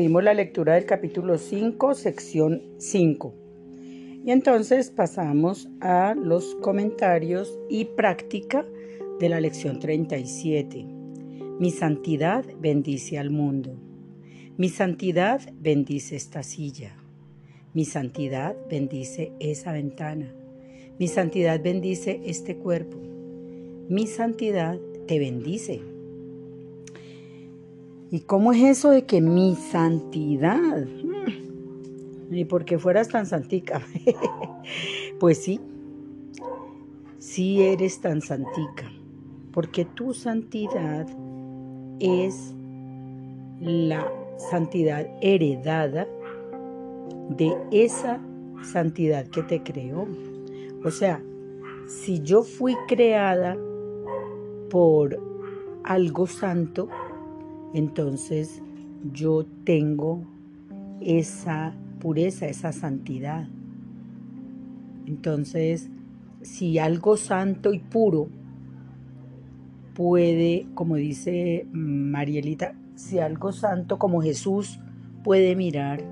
concluimos la lectura del capítulo 5, sección 5. Y entonces pasamos a los comentarios y práctica de la lección 37. Mi santidad bendice al mundo. Mi santidad bendice esta silla. Mi santidad bendice esa ventana. Mi santidad bendice este cuerpo. Mi santidad te bendice. ¿Y cómo es eso de que mi santidad? ¿Y por qué fueras tan santica? pues sí, sí eres tan santica, porque tu santidad es la santidad heredada de esa santidad que te creó. O sea, si yo fui creada por algo santo, entonces yo tengo esa pureza, esa santidad. Entonces, si algo santo y puro puede, como dice Marielita, si algo santo como Jesús puede mirar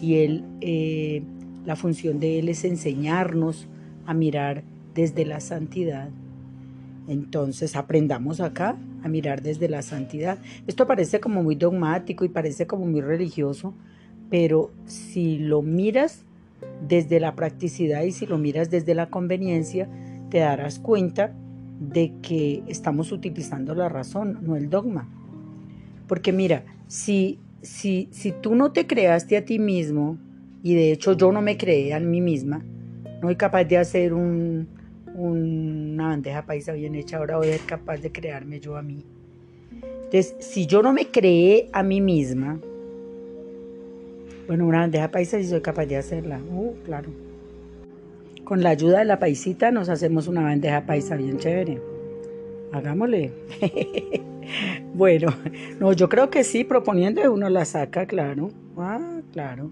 y él, eh, la función de él es enseñarnos a mirar desde la santidad, entonces aprendamos acá a mirar desde la santidad. Esto parece como muy dogmático y parece como muy religioso, pero si lo miras desde la practicidad y si lo miras desde la conveniencia, te darás cuenta de que estamos utilizando la razón, no el dogma. Porque mira, si, si, si tú no te creaste a ti mismo, y de hecho yo no me creé a mí misma, no soy capaz de hacer un, una bandeja paisa bien hecha, ahora voy a ser capaz de crearme yo a mí. Entonces, si yo no me creé a mí misma, bueno, una bandeja paisa si soy capaz de hacerla, uh, claro. Con la ayuda de la paisita nos hacemos una bandeja paisa bien chévere. Hagámosle. bueno, no, yo creo que sí, proponiendo uno la saca, claro. Ah, claro.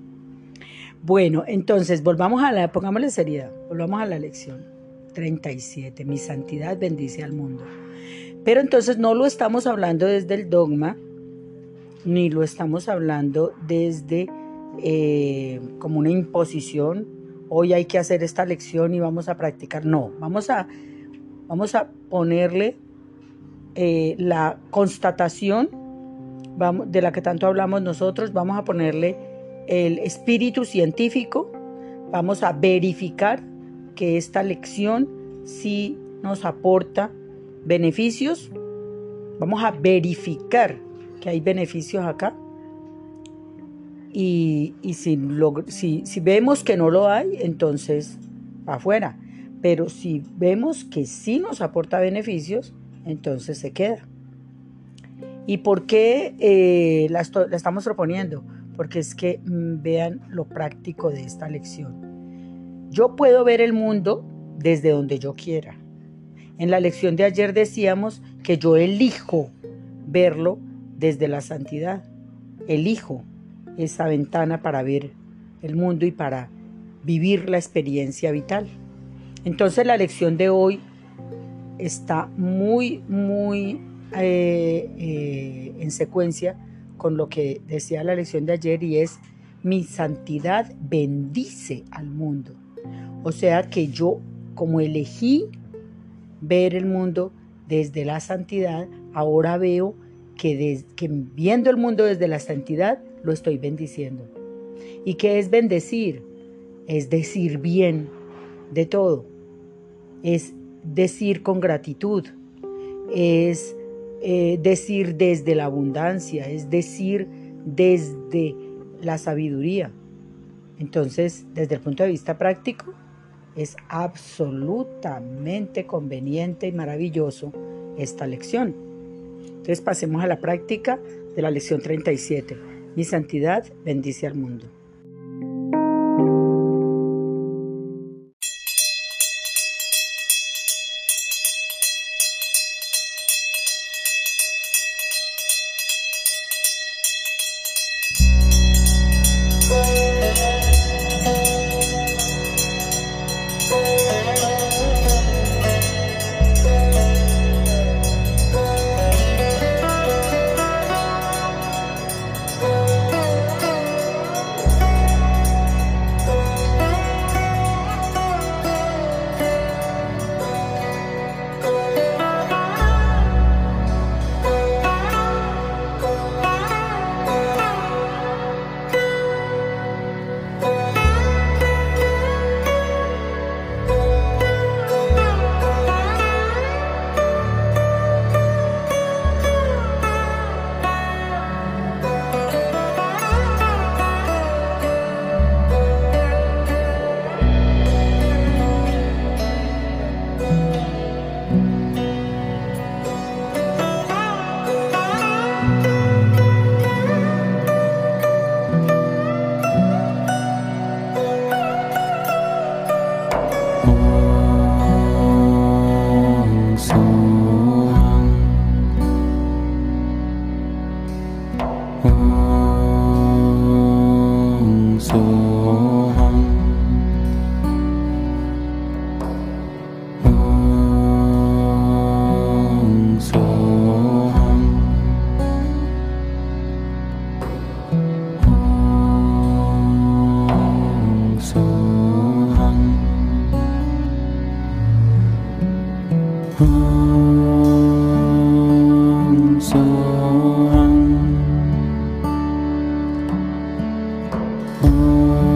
Bueno, entonces volvamos a la, pongámosle seriedad, volvamos a la lección. 37. Mi santidad bendice al mundo. Pero entonces no lo estamos hablando desde el dogma, ni lo estamos hablando desde eh, como una imposición. Hoy hay que hacer esta lección y vamos a practicar. No, vamos a, vamos a ponerle eh, la constatación de la que tanto hablamos nosotros, vamos a ponerle el espíritu científico, vamos a verificar que esta lección sí nos aporta beneficios. Vamos a verificar que hay beneficios acá. Y, si, si, vemos que no lo hay, entonces afuera. Pero si vemos que sí nos aporta beneficios, entonces se queda. ¿Y por qué eh, la estamos proponiendo? Porque es que mm, vean lo práctico de esta lección. Yo puedo ver el mundo desde donde yo quiera. En la lección de ayer decíamos que yo elijo verlo desde la santidad. Elijo esa ventana para ver el mundo y para vivir la experiencia vital. Entonces la lección de hoy está muy, muy eh, eh, en secuencia con lo que decía la lección de ayer y es mi santidad bendice al mundo. O sea que yo, como elegí ver el mundo desde la santidad, ahora veo que, que viendo el mundo desde la santidad, lo estoy bendiciendo. ¿Y qué es bendecir? Es decir bien de todo. Es decir con gratitud. Es eh, decir desde la abundancia. Es decir desde la sabiduría. Entonces, desde el punto de vista práctico, es absolutamente conveniente y maravilloso esta lección. Entonces pasemos a la práctica de la lección 37. Mi santidad bendice al mundo. Oh.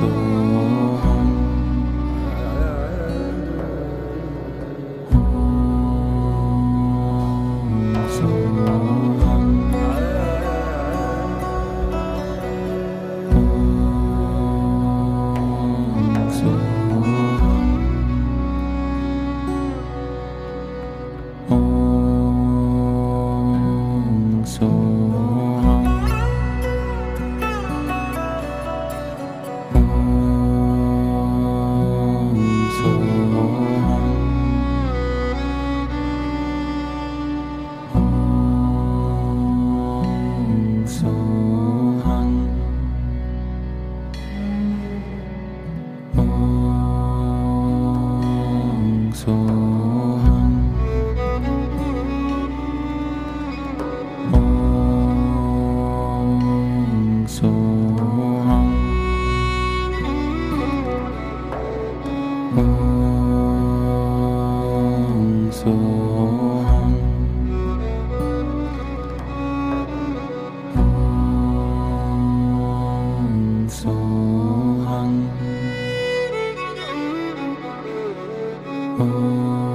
sou. Oh.